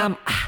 I'm.